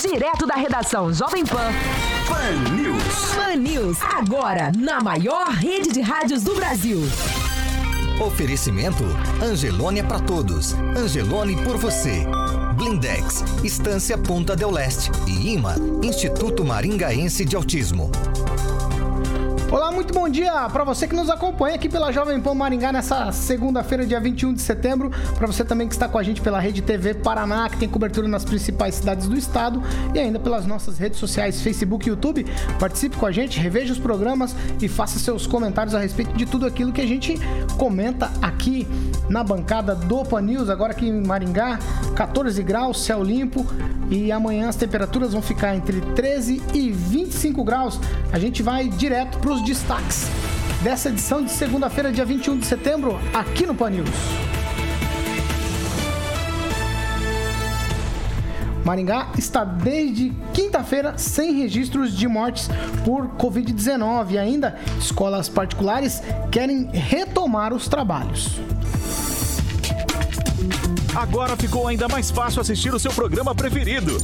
Direto da redação Jovem Pan. Pan News. Pan News, agora na maior rede de rádios do Brasil. Oferecimento Angelônia para todos. Angelone por você. Blindex, Estância Ponta del Leste e IMA, Instituto Maringaense de Autismo. Olá, muito bom dia para você que nos acompanha aqui pela Jovem Pan Maringá nessa segunda-feira, dia 21 de setembro. Para você também que está com a gente pela Rede TV Paraná, que tem cobertura nas principais cidades do estado e ainda pelas nossas redes sociais, Facebook e YouTube. Participe com a gente, reveja os programas e faça seus comentários a respeito de tudo aquilo que a gente comenta aqui na bancada do Pan News. Agora aqui em Maringá, 14 graus, céu limpo e amanhã as temperaturas vão ficar entre 13 e 25 graus. A gente vai direto para os os destaques dessa edição de segunda-feira, dia 21 de setembro, aqui no Pan News. Maringá está desde quinta-feira sem registros de mortes por Covid-19 e ainda escolas particulares querem retomar os trabalhos. Agora ficou ainda mais fácil assistir o seu programa preferido.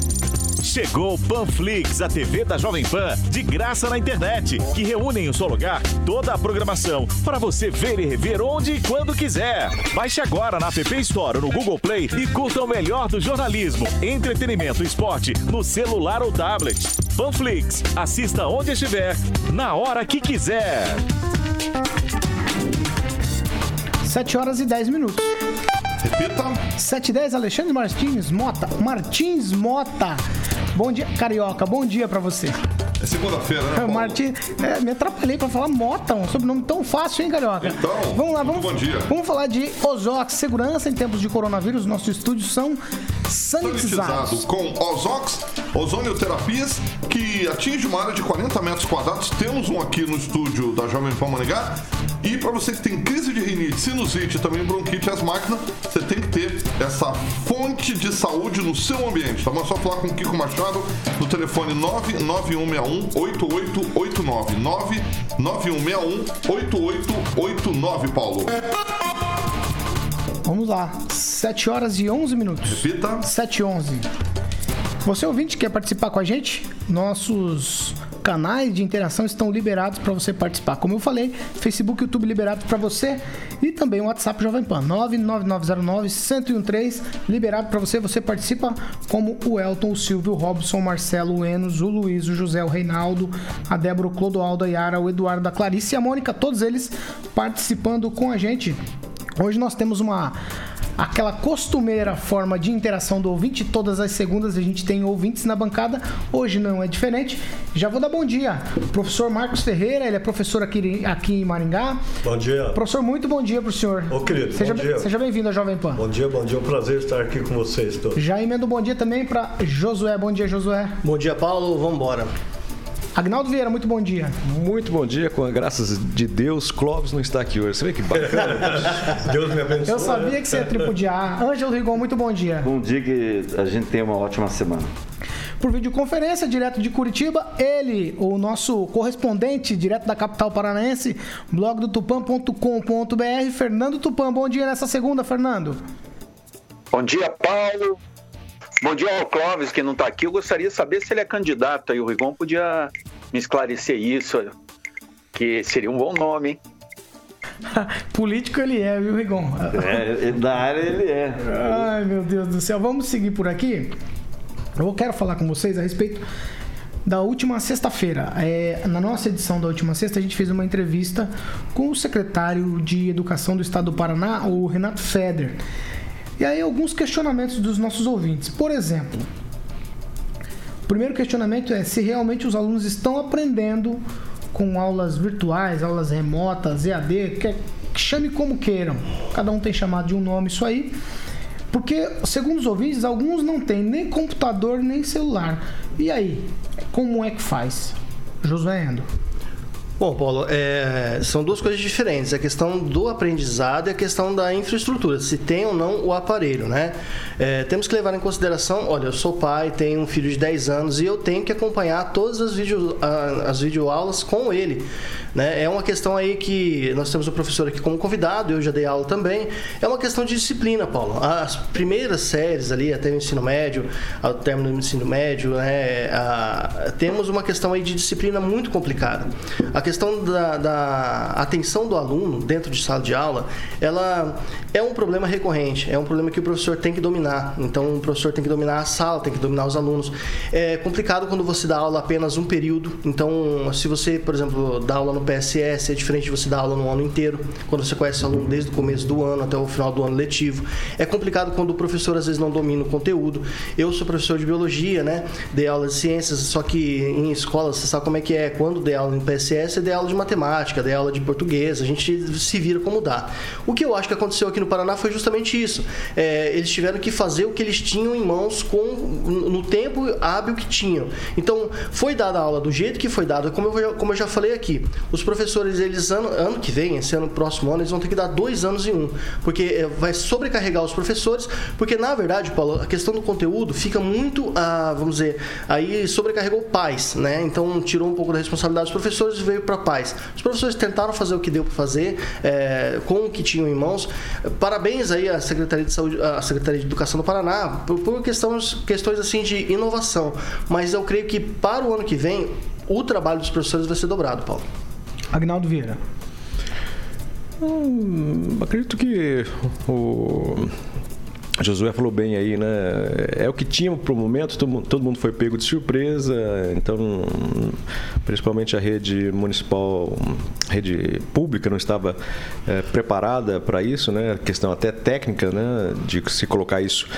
Chegou o Panflix, a TV da Jovem Pan, de graça na internet, que reúne em um só lugar toda a programação para você ver e rever onde e quando quiser. Baixe agora na App Store ou no Google Play e curta o melhor do jornalismo, entretenimento e esporte no celular ou tablet. Panflix, assista onde estiver, na hora que quiser. 7 horas e 10 minutos. Repita. 7 e 10, Alexandre Martins Mota. Martins Mota Bom dia, Carioca, bom dia para você. É segunda-feira, né? Paulo? Martim, é, me atrapalhei para falar Mota, um sobrenome tão fácil, hein, Carioca? Então, vamos lá, vamos, bom dia. Vamos falar de Ozox, segurança em tempos de coronavírus. Nossos estúdios são sanitizados. Sanitizado com Ozox, ozonioterapias, que atinge uma área de 40 metros quadrados. Temos um aqui no estúdio da Jovem Pan Maringá. E para você que tem crise de rinite, sinusite, também bronquite asmática, você tem que ter essa fonte de saúde no seu ambiente. Tá? Mas só falar com o Kiko Machado no telefone 99161 8889. 99161 8889, Paulo. Vamos lá, 7 horas e 11 minutos. Repita. 7 e 11. Você ouvinte quer participar com a gente? Nossos canais de interação estão liberados para você participar. Como eu falei, Facebook YouTube liberados para você e também o WhatsApp Jovem Pan 99909-1013 liberado para você. Você participa como o Elton, o Silvio, o Robson, o Marcelo, o Enos, o Luiz, o José, o Reinaldo, a Débora, o Clodoaldo, a Yara, o Eduardo, a Clarice e a Mônica, todos eles participando com a gente. Hoje nós temos uma aquela costumeira forma de interação do ouvinte. Todas as segundas a gente tem ouvintes na bancada. Hoje não é diferente. Já vou dar bom dia. Professor Marcos Ferreira, ele é professor aqui, aqui em Maringá. Bom dia. Professor, muito bom dia para o senhor. Ô, querido, seja, bom dia. Seja bem-vindo à Jovem Pan. Bom dia, bom dia. É um prazer estar aqui com vocês todos. Já emendo bom dia também para Josué. Bom dia, Josué. Bom dia, Paulo. Vamos embora. Agnaldo Vieira, muito bom dia. Muito bom dia, com a graças de Deus, Clóvis não está aqui hoje. Você vê que bacana. Deus me abençoe. Eu sabia que você ia tripudiar. Ângelo Rigon, muito bom dia. Bom dia, que a gente tenha uma ótima semana. Por videoconferência, direto de Curitiba, ele, o nosso correspondente direto da capital paranaense, blog do tupan.com.br, Fernando Tupan. Bom dia nessa segunda, Fernando. Bom dia, Paulo. Bom dia ao Clóvis, que não está aqui. Eu gostaria de saber se ele é candidato aí. O Rigon podia me esclarecer isso, que seria um bom nome, hein? Político ele é, viu, Rigon? É, da área ele é. Ai, meu Deus do céu. Vamos seguir por aqui. Eu quero falar com vocês a respeito da última sexta-feira. É, na nossa edição da última sexta, a gente fez uma entrevista com o secretário de Educação do Estado do Paraná, o Renato Feder. E aí, alguns questionamentos dos nossos ouvintes. Por exemplo, o primeiro questionamento é se realmente os alunos estão aprendendo com aulas virtuais, aulas remotas, EAD, que, que chame como queiram. Cada um tem chamado de um nome isso aí. Porque, segundo os ouvintes, alguns não têm nem computador nem celular. E aí, como é que faz? Josué Endo. Bom, Paulo, é, são duas coisas diferentes. A questão do aprendizado e a questão da infraestrutura, se tem ou não o aparelho, né? É, temos que levar em consideração, olha, eu sou pai, tenho um filho de 10 anos e eu tenho que acompanhar todas as, vídeo, as videoaulas com ele. Né? É uma questão aí que nós temos o professor aqui como convidado, eu já dei aula também. É uma questão de disciplina, Paulo. As primeiras séries ali, até o ensino médio, ao término do ensino médio, né, a, temos uma questão aí de disciplina muito complicada. A questão da, da atenção do aluno dentro de sala de aula, ela é um problema recorrente, é um problema que o professor tem que dominar. Então, o professor tem que dominar a sala, tem que dominar os alunos. É complicado quando você dá aula apenas um período. Então, se você, por exemplo, dá aula no PSS, é diferente de você dar aula no ano inteiro, quando você conhece o aluno desde o começo do ano até o final do ano letivo. É complicado quando o professor às vezes não domina o conteúdo. Eu sou professor de biologia, né? Dei aula de ciências, só que em escola você sabe como é que é. Quando dei aula em PSS, dei aula de matemática, dei aula de português, a gente se vira como dá. O que eu acho que aconteceu aqui no Paraná foi justamente isso. É, eles tiveram que fazer o que eles tinham em mãos com no tempo hábil que tinham. Então, foi dada a aula do jeito que foi dada, como eu, como eu já falei aqui. Os professores, eles ano, ano que vem, esse ano próximo ano, eles vão ter que dar dois anos em um, porque é, vai sobrecarregar os professores, porque na verdade, Paulo, a questão do conteúdo fica muito, ah, vamos dizer, aí sobrecarregou pais, né? Então tirou um pouco da responsabilidade dos professores e veio para pais. Os professores tentaram fazer o que deu para fazer é, com o que tinham em mãos. Parabéns aí à Secretaria de Saúde, à Secretaria de Educação do Paraná por, por questões, questões assim de inovação, mas eu creio que para o ano que vem o trabalho dos professores vai ser dobrado, Paulo. Agnaldo Vieira. Hum, acredito que o Josué falou bem aí, né? É o que tinha para o momento, todo mundo foi pego de surpresa, então, principalmente a rede municipal, rede pública não estava é, preparada para isso, né? Questão até técnica, né? De se colocar isso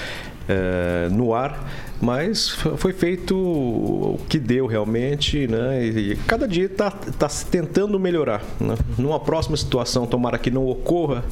é, no ar mas foi feito o que deu realmente, né? E cada dia está tá tentando melhorar. Né? Numa próxima situação, tomara que não ocorra,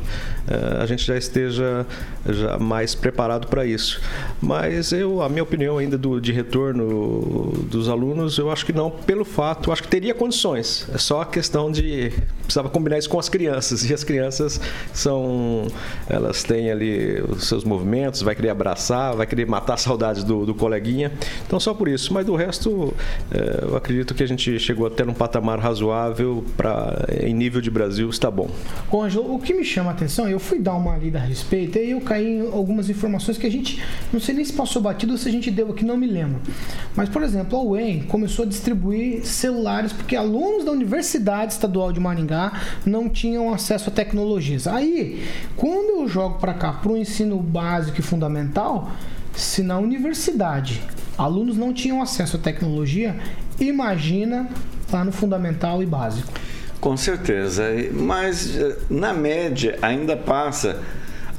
eh, a gente já esteja já mais preparado para isso. Mas eu, a minha opinião ainda do, de retorno dos alunos, eu acho que não, pelo fato, acho que teria condições. É só a questão de precisava combinar isso com as crianças. E as crianças são, elas têm ali os seus movimentos, vai querer abraçar, vai querer matar saudades do, do coleguinha. Então, só por isso. Mas do resto, é, eu acredito que a gente chegou até num patamar razoável para em nível de Brasil, está bom. Ô, Angelo, o que me chama a atenção, eu fui dar uma lida a respeito, e eu caí em algumas informações que a gente, não sei nem se passou batido ou se a gente deu aqui, não me lembro. Mas, por exemplo, a UEM começou a distribuir celulares porque alunos da Universidade Estadual de Maringá não tinham acesso a tecnologias. Aí, quando eu jogo para cá, para o ensino básico e fundamental, se na universidade alunos não tinham acesso à tecnologia, imagina lá no fundamental e básico. Com certeza, mas eh, na média ainda passa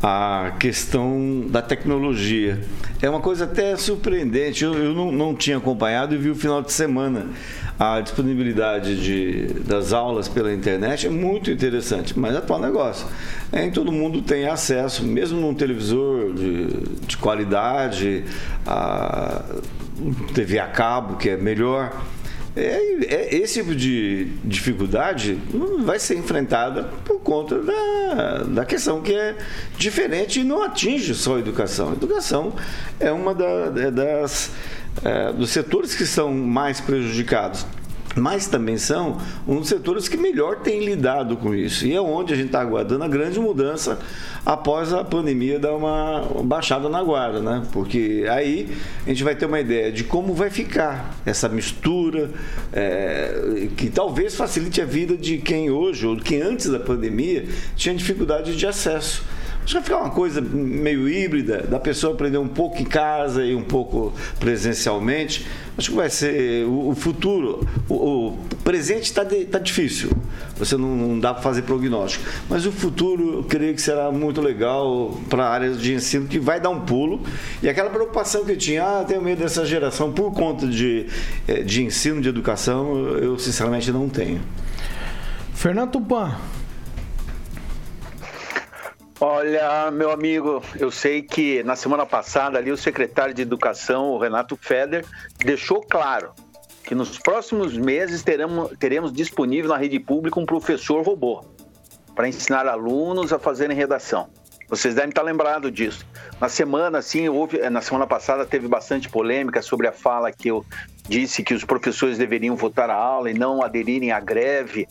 a questão da tecnologia. É uma coisa até surpreendente. Eu, eu não, não, tinha acompanhado e vi o final de semana. A disponibilidade de, das aulas pela internet é muito interessante, mas é atual negócio. É, todo mundo tem acesso, mesmo num televisor de, de qualidade, a TV a cabo, que é melhor é, é, esse tipo de dificuldade vai ser enfrentada por conta da, da questão que é diferente e não atinge só a educação. A educação é uma da, é das, é, dos setores que são mais prejudicados mas também são um dos setores que melhor tem lidado com isso. E é onde a gente está aguardando a grande mudança após a pandemia dar uma baixada na guarda, né? Porque aí a gente vai ter uma ideia de como vai ficar essa mistura, é, que talvez facilite a vida de quem hoje, ou quem antes da pandemia, tinha dificuldade de acesso. Acho que vai ficar uma coisa meio híbrida, da pessoa aprender um pouco em casa e um pouco presencialmente. Acho que vai ser o, futuro. O, o presente está tá difícil, você não, não dá para fazer prognóstico. Mas o futuro, eu creio que será muito legal para a área de ensino, que vai dar um pulo. E aquela preocupação que eu tinha, ah, tenho medo dessa geração por conta de, eh, de ensino, de educação, eu sinceramente não tenho. Fernando Tupan, Olha, meu amigo, eu sei que na semana passada ali o secretário de Educação, o Renato Feder, deixou claro que nos próximos meses teremos, teremos disponível na rede pública um professor robô para ensinar alunos a fazerem redação. Vocês devem estar lembrados disso. Na semana, assim, houve, na semana passada teve bastante polêmica sobre a fala que eu disse que os professores deveriam voltar à aula e não aderirem à greve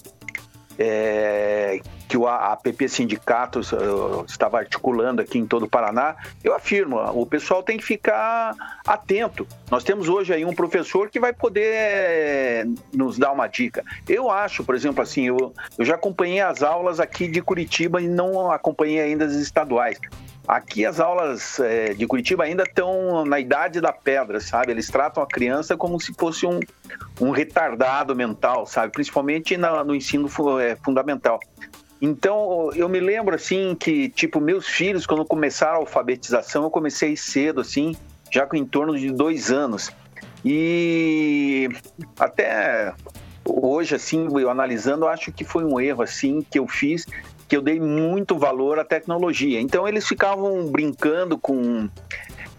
é, que o APP Sindicato uh, estava articulando aqui em todo o Paraná, eu afirmo, o pessoal tem que ficar atento. Nós temos hoje aí um professor que vai poder é, nos dar uma dica. Eu acho, por exemplo, assim, eu, eu já acompanhei as aulas aqui de Curitiba e não acompanhei ainda as estaduais. Aqui as aulas é, de Curitiba ainda estão na idade da pedra, sabe? Eles tratam a criança como se fosse um, um retardado mental, sabe? Principalmente na, no ensino é, fundamental. Então, eu me lembro, assim, que, tipo, meus filhos, quando começaram a alfabetização, eu comecei cedo, assim, já com em torno de dois anos. E até hoje, assim, eu analisando, eu acho que foi um erro, assim, que eu fiz, que eu dei muito valor à tecnologia. Então eles ficavam brincando com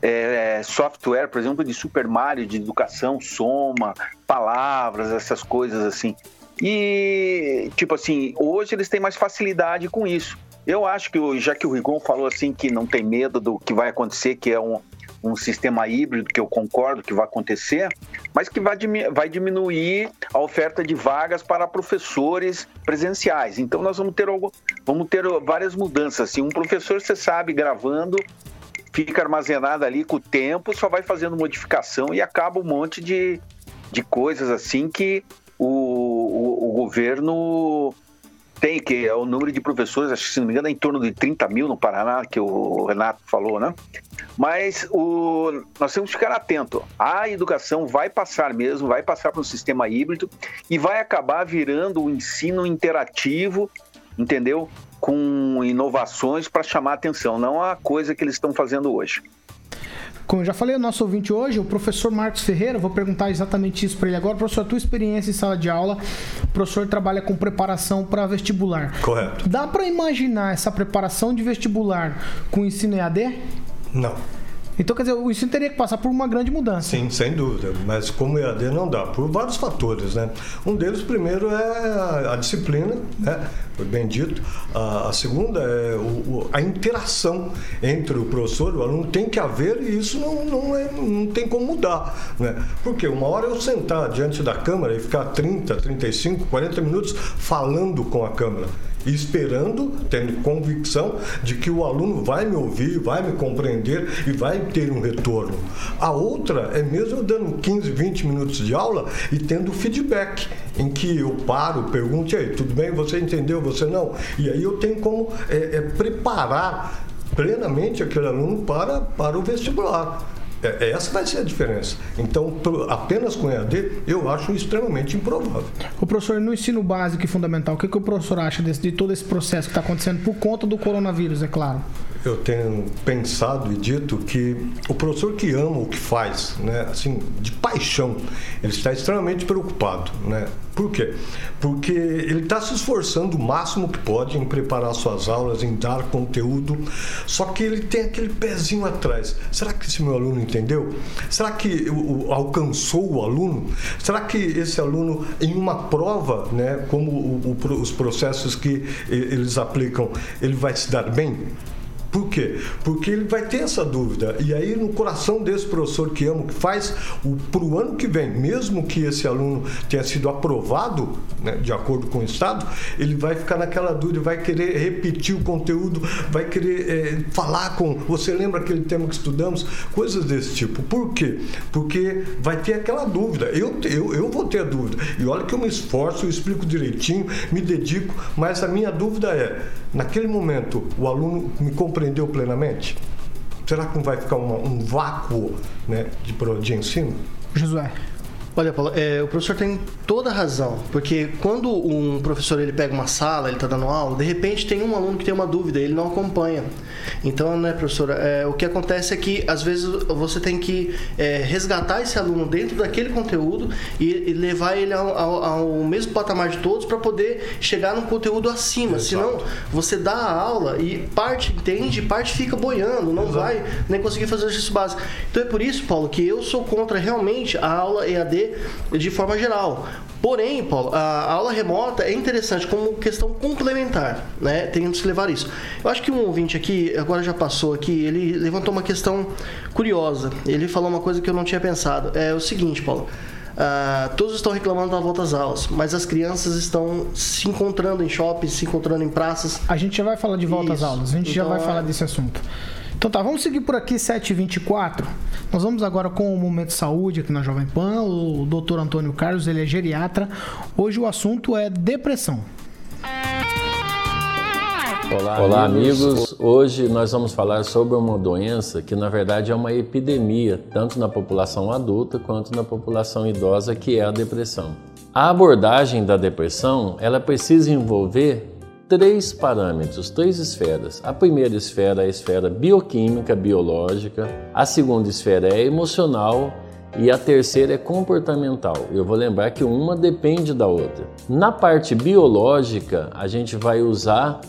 é, software, por exemplo, de Super Mario, de educação, soma, palavras, essas coisas assim. E, tipo assim, hoje eles têm mais facilidade com isso. Eu acho que, já que o Rigon falou assim que não tem medo do que vai acontecer, que é um, um sistema híbrido, que eu concordo que vai acontecer, mas que vai, vai diminuir a oferta de vagas para professores presenciais. Então nós vamos ter, algo, vamos ter várias mudanças. Assim, um professor, você sabe, gravando, fica armazenado ali com o tempo, só vai fazendo modificação e acaba um monte de, de coisas assim que o governo tem, que é o número de professores, acho que se não me engano é em torno de 30 mil no Paraná, que o Renato falou, né? Mas o, nós temos que ficar atento. A educação vai passar mesmo, vai passar para um sistema híbrido e vai acabar virando um ensino interativo, entendeu? Com inovações para chamar atenção, não a coisa que eles estão fazendo hoje. Como eu já falei, o nosso ouvinte hoje, o professor Marcos Ferreira, vou perguntar exatamente isso para ele agora. Professor, a tua experiência em sala de aula, o professor trabalha com preparação para vestibular. Correto. Dá para imaginar essa preparação de vestibular com ensino EAD? Não. Então, quer dizer, o ensino teria que passar por uma grande mudança. Sim, sem dúvida. Mas como EAD não dá, por vários fatores, né? Um deles, primeiro, é a, disciplina, né? Foi bem dito. A, a segunda é o, o, a interação entre o professor e o aluno. Tem que haver e isso não, não, é, não tem como mudar, né? Porque uma hora eu sentar diante da câmera e ficar 30, 35, 40 minutos falando com a câmera esperando, tendo convicção de que o aluno vai me ouvir, vai me compreender e vai ter um retorno. A outra é mesmo dando 15, 20 minutos de aula e tendo feedback, em que eu paro, pergunto, e aí, tudo bem? Você entendeu? Você não? E aí eu tenho como é, é, preparar plenamente aquele aluno para, para o vestibular. É, é, essa vai ser a diferença. Então, apenas com EAD, eu acho extremamente improvável. O professor, no ensino básico e fundamental, o que, que o professor acha desse, de todo esse processo que está acontecendo por conta do coronavírus, é claro? Eu tenho pensado e dito que o professor que ama o que faz, né, assim, de paixão, ele está extremamente preocupado, né? Por quê? Porque ele está se esforçando o máximo que pode em preparar suas aulas, em dar conteúdo, só que ele tem aquele pezinho atrás. Será que esse meu aluno entendeu? Será que alcançou o aluno? Será que esse aluno, em uma prova, né, como o, o, os processos que eles aplicam, ele vai se dar bem? Por quê? Porque ele vai ter essa dúvida. E aí, no coração desse professor que ama que faz, para o ano que vem, mesmo que esse aluno tenha sido aprovado, né, de acordo com o Estado, ele vai ficar naquela dúvida, vai querer repetir o conteúdo, vai querer é, falar com. Você lembra aquele tema que estudamos? Coisas desse tipo. Por quê? Porque vai ter aquela dúvida. Eu, eu, eu vou ter a dúvida. E olha que eu me esforço, eu explico direitinho, me dedico, mas a minha dúvida é: naquele momento, o aluno me compreende compreendeu plenamente? Será que não vai ficar uma, um vácuo né, de, de ensino? Josué. Olha, Paulo, é, o professor tem toda a razão, porque quando um professor ele pega uma sala, ele está dando aula, de repente tem um aluno que tem uma dúvida, ele não acompanha. Então, né, professora, é, o que acontece é que às vezes você tem que é, resgatar esse aluno dentro daquele conteúdo e, e levar ele ao, ao, ao, mesmo patamar de todos para poder chegar num conteúdo acima. Exato. Senão, você dá a aula e parte entende, parte fica boiando, não Exato. vai nem conseguir fazer o exercício básico. Então é por isso, Paulo, que eu sou contra realmente a aula EAD de forma geral. Porém, Paulo, a aula remota é interessante como questão complementar, né? Temos que levar isso. Eu acho que um ouvinte aqui, agora já passou aqui, ele levantou uma questão curiosa. Ele falou uma coisa que eu não tinha pensado. É o seguinte, Paulo. Uh, todos estão reclamando da volta às aulas, mas as crianças estão se encontrando em shoppings, se encontrando em praças. A gente já vai falar de volta Isso. às aulas, a gente então, já vai é... falar desse assunto. Então tá, vamos seguir por aqui 7h24. Nós vamos agora com o Momento Saúde aqui na Jovem Pan. O doutor Antônio Carlos, ele é geriatra. Hoje o assunto é depressão. Olá, Olá amigos. amigos. Hoje nós vamos falar sobre uma doença que na verdade é uma epidemia, tanto na população adulta quanto na população idosa, que é a depressão. A abordagem da depressão, ela precisa envolver três parâmetros, três esferas. A primeira esfera é a esfera bioquímica, biológica, a segunda esfera é emocional e a terceira é comportamental. Eu vou lembrar que uma depende da outra. Na parte biológica, a gente vai usar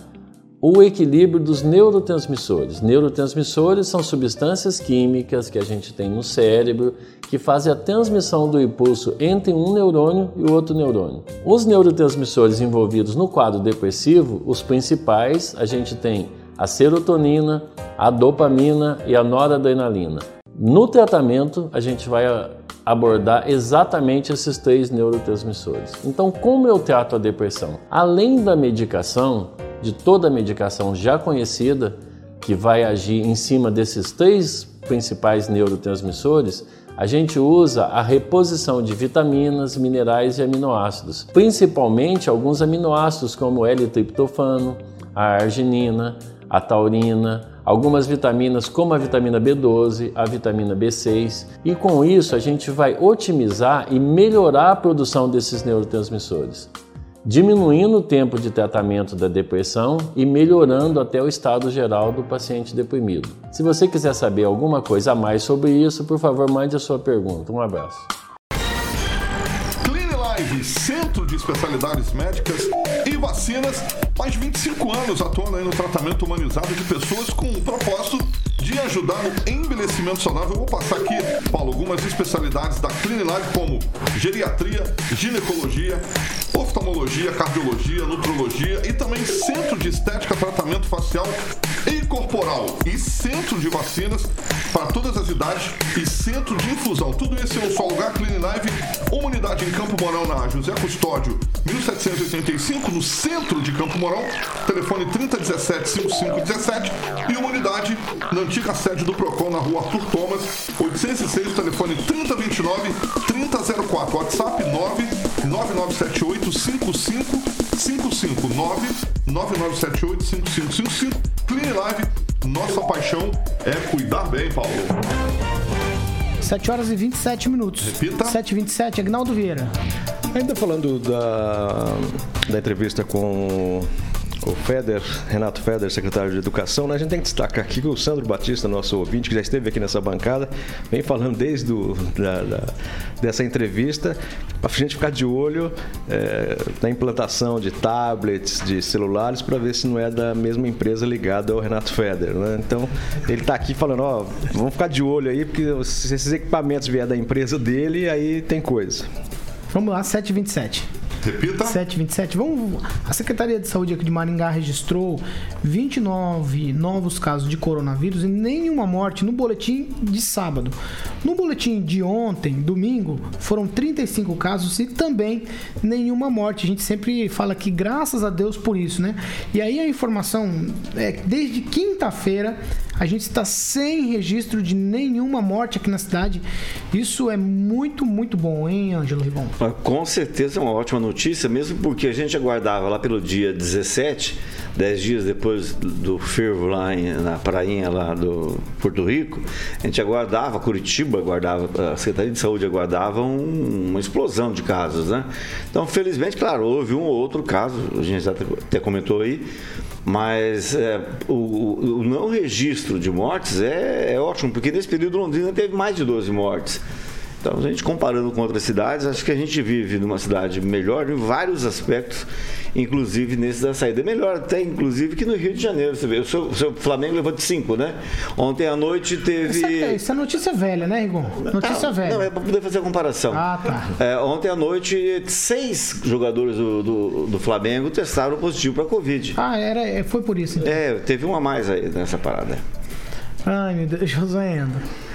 o equilíbrio dos neurotransmissores. Neurotransmissores são substâncias químicas que a gente tem no cérebro que fazem a transmissão do impulso entre um neurônio e outro neurônio. Os neurotransmissores envolvidos no quadro depressivo, os principais, a gente tem a serotonina, a dopamina e a noradrenalina. No tratamento, a gente vai abordar exatamente esses três neurotransmissores. Então, como eu trato a depressão? Além da medicação, de toda a medicação já conhecida, que vai agir em cima desses três principais neurotransmissores, a gente usa a reposição de vitaminas, minerais e aminoácidos, principalmente alguns aminoácidos como o L-triptofano, a arginina, a taurina, algumas vitaminas como a vitamina B12, a vitamina B6, e com isso a gente vai otimizar e melhorar a produção desses neurotransmissores diminuindo o tempo de tratamento da depressão e melhorando até o estado geral do paciente deprimido. Se você quiser saber alguma coisa a mais sobre isso, por favor, mande a sua pergunta. Um abraço. Live, Centro de Especialidades Médicas e Vacinas, mais de 25 anos atuando no tratamento humanizado de pessoas com o propósito de ajudar no envelhecimento saudável. Eu vou passar aqui, Paulo, algumas especialidades da Cliniline, como geriatria, ginecologia, oftalmologia, cardiologia, nutrologia e também centro de estética, tratamento facial e corporal e centro de vacinas para todas as idades e centro de infusão. Tudo isso em um só lugar, Clean Live, uma unidade em Campo Mourão na José Custódio, 1785, no centro de Campo Mourão, telefone 3017-5517 e uma unidade na antiga sede do Procon na rua Arthur Thomas, 806, telefone 3029-3004, WhatsApp 99978 5555 99978 5555 Clean Live, nossa paixão é cuidar bem, Paulo. 7 horas e 27 minutos. Repita. 7 e 27 Agnaldo Vieira. Ainda falando da, da entrevista com o Feder, Renato Feder, secretário de Educação, né? a gente tem que destacar aqui que o Sandro Batista, nosso ouvinte, que já esteve aqui nessa bancada, vem falando desde do, da, da, dessa entrevista, para a gente ficar de olho é, na implantação de tablets, de celulares, para ver se não é da mesma empresa ligada ao Renato Feder. Né? Então, ele está aqui falando, ó, vamos ficar de olho aí, porque se esses equipamentos vier da empresa dele, aí tem coisa. Vamos lá, 727. Repita. 727. Vamos, a Secretaria de Saúde aqui de Maringá registrou 29 novos casos de coronavírus e nenhuma morte no boletim de sábado. No boletim de ontem, domingo, foram 35 casos e também nenhuma morte. A gente sempre fala que graças a Deus por isso, né? E aí a informação é desde quinta-feira a gente está sem registro de nenhuma morte aqui na cidade. Isso é muito, muito bom, hein, Ângelo Ribon? Com certeza é uma ótima notícia, mesmo porque a gente aguardava lá pelo dia 17, 10 dias depois do fervo lá em, na prainha lá do Porto Rico, a gente aguardava, Curitiba aguardava, a Secretaria de Saúde aguardava um, uma explosão de casos, né? Então, felizmente, claro, houve um ou outro caso, a gente até comentou aí, mas é, o, o, não registro de mortes é, é, ótimo, porque nesse período Londrina teve mais de 12 mortes. Então, a gente comparando com outras cidades, acho que a gente vive numa cidade melhor em vários aspectos, inclusive nesse da saída. Melhor até, inclusive, que no Rio de Janeiro. Você vê, o seu, o seu Flamengo levou de 5, né? Ontem à noite teve. Isso é, isso é notícia velha, né, Rigon? Notícia velha. Não, é para poder fazer a comparação. Ah, tá. É, ontem à noite, seis jogadores do, do, do Flamengo testaram positivo para Covid. Ah, era, é, foi por isso. Então. É, teve uma a mais aí nessa parada. Ai, meu Deus, José Endo.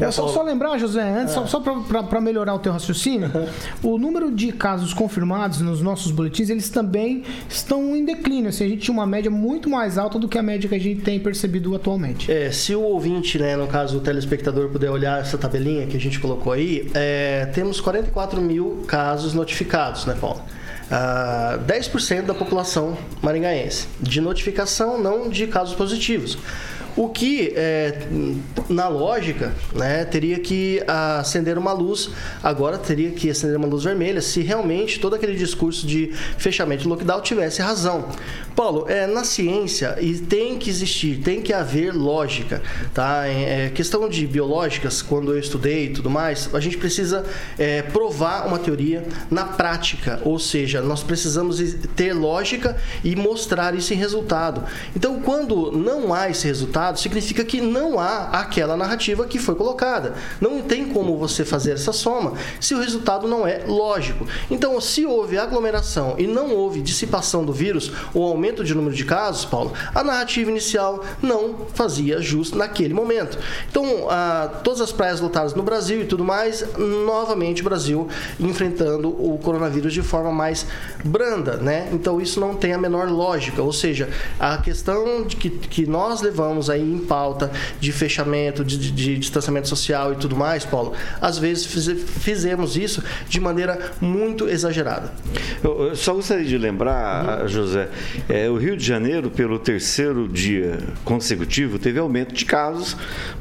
É só, só lembrar, José, antes, só, só para melhorar o teu raciocínio, o número de casos confirmados nos nossos boletins, eles também estão em declínio. Assim, a gente tinha uma média muito mais alta do que a média que a gente tem percebido atualmente. É, se o ouvinte, né, no caso o telespectador, puder olhar essa tabelinha que a gente colocou aí, é, temos 44 mil casos notificados, né, Paulo? Uh, 10% da população maringaense. De notificação, não de casos positivos. O que, é, na lógica, né, teria que acender uma luz, agora teria que acender uma luz vermelha, se realmente todo aquele discurso de fechamento de lockdown tivesse razão. Paulo, é, na ciência e tem que existir, tem que haver lógica, tá? É, questão de biológicas, quando eu estudei e tudo mais, a gente precisa é, provar uma teoria na prática, ou seja, nós precisamos ter lógica e mostrar isso em resultado. Então, quando não há esse resultado, significa que não há aquela narrativa que foi colocada. Não tem como você fazer essa soma se o resultado não é lógico. Então, se houve aglomeração e não houve dissipação do vírus ou aumento de número de casos, Paulo, a narrativa inicial não fazia jus naquele momento. Então, todas as praias lotadas no Brasil e tudo mais, novamente o Brasil enfrentando o coronavírus de forma mais branda, né? Então, isso não tem a menor lógica. Ou seja, a questão de que, que nós levamos aí em pauta de fechamento, de, de, de distanciamento social e tudo mais, Paulo, às vezes fiz, fizemos isso de maneira muito exagerada. Eu, eu só gostaria de lembrar, uhum. José, é, o Rio de Janeiro, pelo terceiro dia consecutivo, teve aumento de casos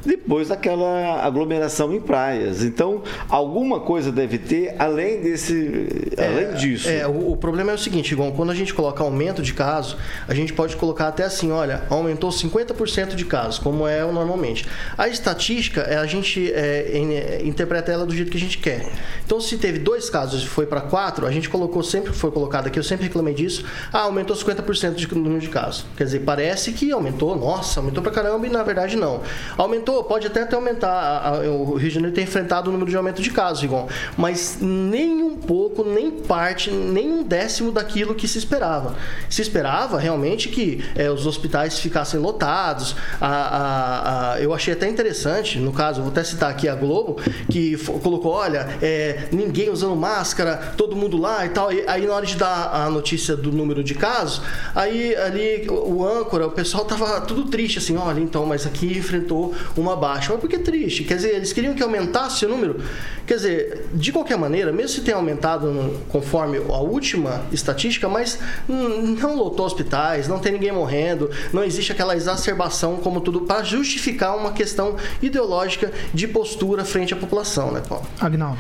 depois daquela aglomeração em praias. Então, alguma coisa deve ter além desse, é, além disso. É, o, o, problema é o seguinte, Igual, quando a gente coloca aumento de casos, a gente pode colocar até assim, olha, aumentou 50% de casos como é normalmente. A estatística, a gente é, interpreta ela do jeito que a gente quer. Então, se teve dois casos e foi para quatro, a gente colocou sempre, foi colocado aqui, eu sempre reclamei disso, ah, aumentou 50% de número de casos. Quer dizer, parece que aumentou, nossa, aumentou para caramba e na verdade não. Aumentou, pode até, até aumentar, o Rio de Janeiro tem enfrentado o número de aumento de casos, igual, mas nem um pouco, nem parte, nem um décimo daquilo que se esperava. Se esperava realmente que é, os hospitais ficassem lotados, a, a, a, eu achei até interessante, no caso, vou até citar aqui a Globo, que colocou, olha, é, ninguém usando máscara, todo mundo lá e tal. E, aí na hora de dar a notícia do número de casos, aí ali o, o âncora, o pessoal tava tudo triste, assim, olha, então, mas aqui enfrentou uma baixa. Mas por que triste? Quer dizer, eles queriam que aumentasse o número? Quer dizer, de qualquer maneira, mesmo se tenha aumentado no, conforme a última estatística, mas não lotou hospitais, não tem ninguém morrendo, não existe aquela exacerbação como tudo para justificar uma questão ideológica de postura frente à população, né, Paulo? Agnaldo.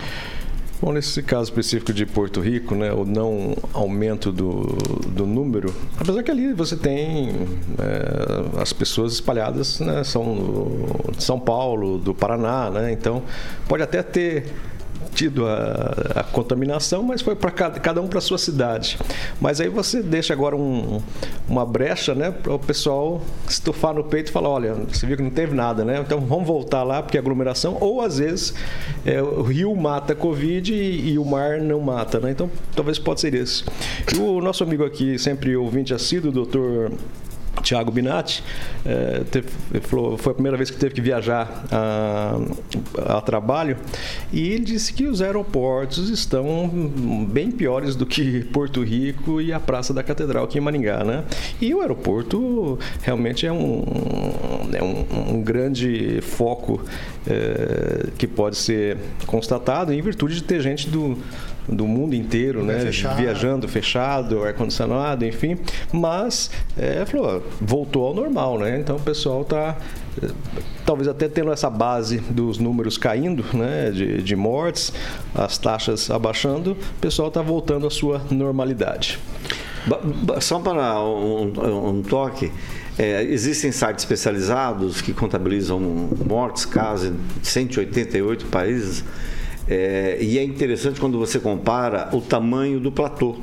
Bom, nesse caso específico de Porto Rico, né, o não aumento do, do número, apesar que ali você tem é, as pessoas espalhadas, né, são de São Paulo, do Paraná, né, então pode até ter tido a, a contaminação, mas foi para cada, cada, um para sua cidade. Mas aí você deixa agora um, uma brecha, né, para o pessoal estufar no peito e falar, olha, você viu que não teve nada, né? Então vamos voltar lá porque é aglomeração. Ou às vezes é, o rio mata a Covid e, e, o mar não mata, né? Então talvez pode ser isso. E o nosso amigo aqui, sempre ouvinte assíduo, doutor Tiago Binatti é, teve, falou, foi a primeira vez que teve que viajar a, a, trabalho e ele disse que os aeroportos estão bem piores do que Porto Rico e a Praça da Catedral aqui em Maringá, né? E o aeroporto realmente é um, é um, um grande foco é, que pode ser constatado em virtude de ter gente do do mundo inteiro, né? Fechado. Viajando fechado, ar-condicionado, enfim. Mas é, falou, voltou ao normal, né? Então o pessoal está talvez até tendo essa base dos números caindo, né, de, de mortes, as taxas abaixando, o pessoal está voltando à sua normalidade. Só para um, um toque, é, existem sites especializados que contabilizam mortes, casos em 188 países. É, e é interessante quando você compara o tamanho do platô.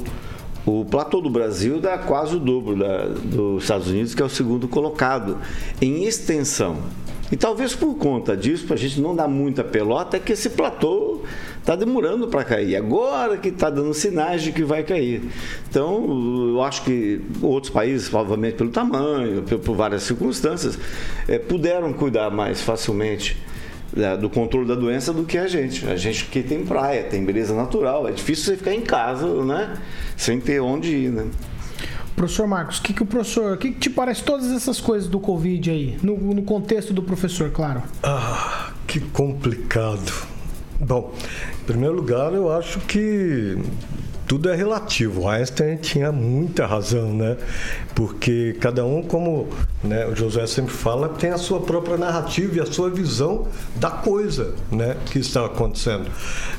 O platô do Brasil dá quase o dobro da, dos Estados Unidos, que é o segundo colocado em extensão. E talvez por conta disso, para a gente não dar muita pelota, é que esse platô está demorando para cair. Agora que está dando sinais de que vai cair. Então, eu acho que outros países, provavelmente pelo tamanho, por várias circunstâncias, é, puderam cuidar mais facilmente do controle da doença do que a gente. A gente que tem praia, tem beleza natural. É difícil você ficar em casa, né? Sem ter onde ir, né? Professor Marcos, o que, que o professor, o que, que te parece todas essas coisas do Covid aí? No, no contexto do professor, claro. Ah, que complicado. Bom, em primeiro lugar, eu acho que tudo é relativo. Einstein tinha muita razão, né? Porque cada um, como né, o José sempre fala, tem a sua própria narrativa e a sua visão da coisa, né, que está acontecendo.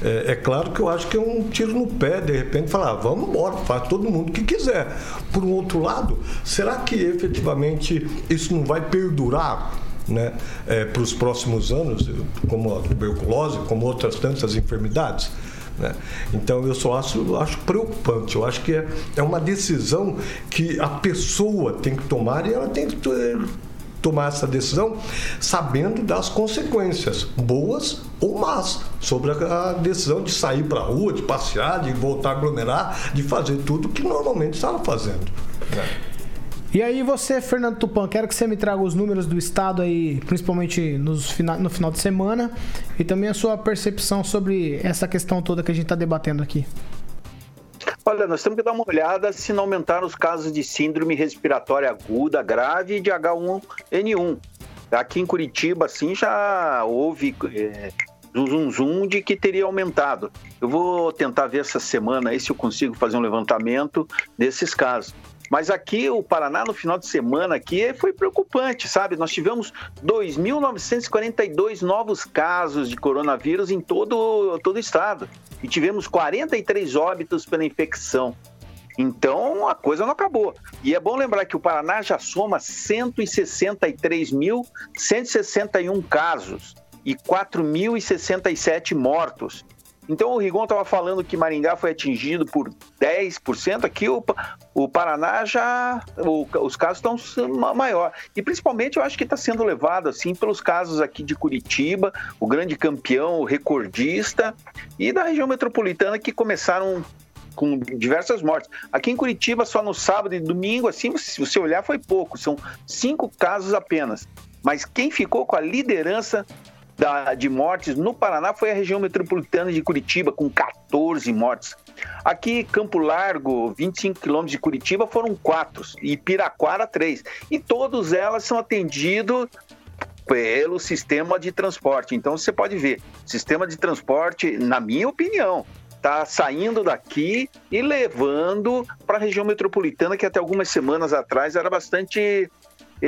É, é claro que eu acho que é um tiro no pé, de repente, falar, ah, vamos embora, faz todo mundo o que quiser. Por um outro lado, será que efetivamente isso não vai perdurar? Né, é, para os próximos anos, como a tuberculose, como outras tantas enfermidades. Né? Então eu só acho, acho preocupante. Eu acho que é, é uma decisão que a pessoa tem que tomar e ela tem que tomar essa decisão sabendo das consequências, boas ou más, sobre a decisão de sair para a rua, de passear, de voltar a aglomerar, de fazer tudo que normalmente estava fazendo. Né? E aí você, Fernando Tupan, quero que você me traga os números do estado aí, principalmente nos fina, no final de semana, e também a sua percepção sobre essa questão toda que a gente está debatendo aqui. Olha, nós temos que dar uma olhada se não aumentaram os casos de síndrome respiratória aguda grave e de H1N1. Aqui em Curitiba, assim, já houve é, zum zum de que teria aumentado. Eu vou tentar ver essa semana aí se eu consigo fazer um levantamento desses casos. Mas aqui o Paraná no final de semana aqui foi preocupante, sabe? Nós tivemos 2.942 novos casos de coronavírus em todo todo o estado e tivemos 43 óbitos pela infecção. Então a coisa não acabou. E é bom lembrar que o Paraná já soma 163.161 casos e 4.067 mortos. Então o Rigon estava falando que Maringá foi atingido por 10%, aqui o, o Paraná já. O, os casos estão maior. E principalmente eu acho que está sendo levado assim pelos casos aqui de Curitiba, o grande campeão, o recordista, e da região metropolitana que começaram com diversas mortes. Aqui em Curitiba, só no sábado e domingo, assim, se você olhar, foi pouco, são cinco casos apenas. Mas quem ficou com a liderança da, de mortes no Paraná foi a região metropolitana de Curitiba, com 14 mortes. Aqui, Campo Largo, 25 quilômetros de Curitiba, foram quatro, e Piraquara, três. E todas elas são atendidos pelo sistema de transporte. Então, você pode ver, sistema de transporte, na minha opinião, está saindo daqui e levando para a região metropolitana, que até algumas semanas atrás era bastante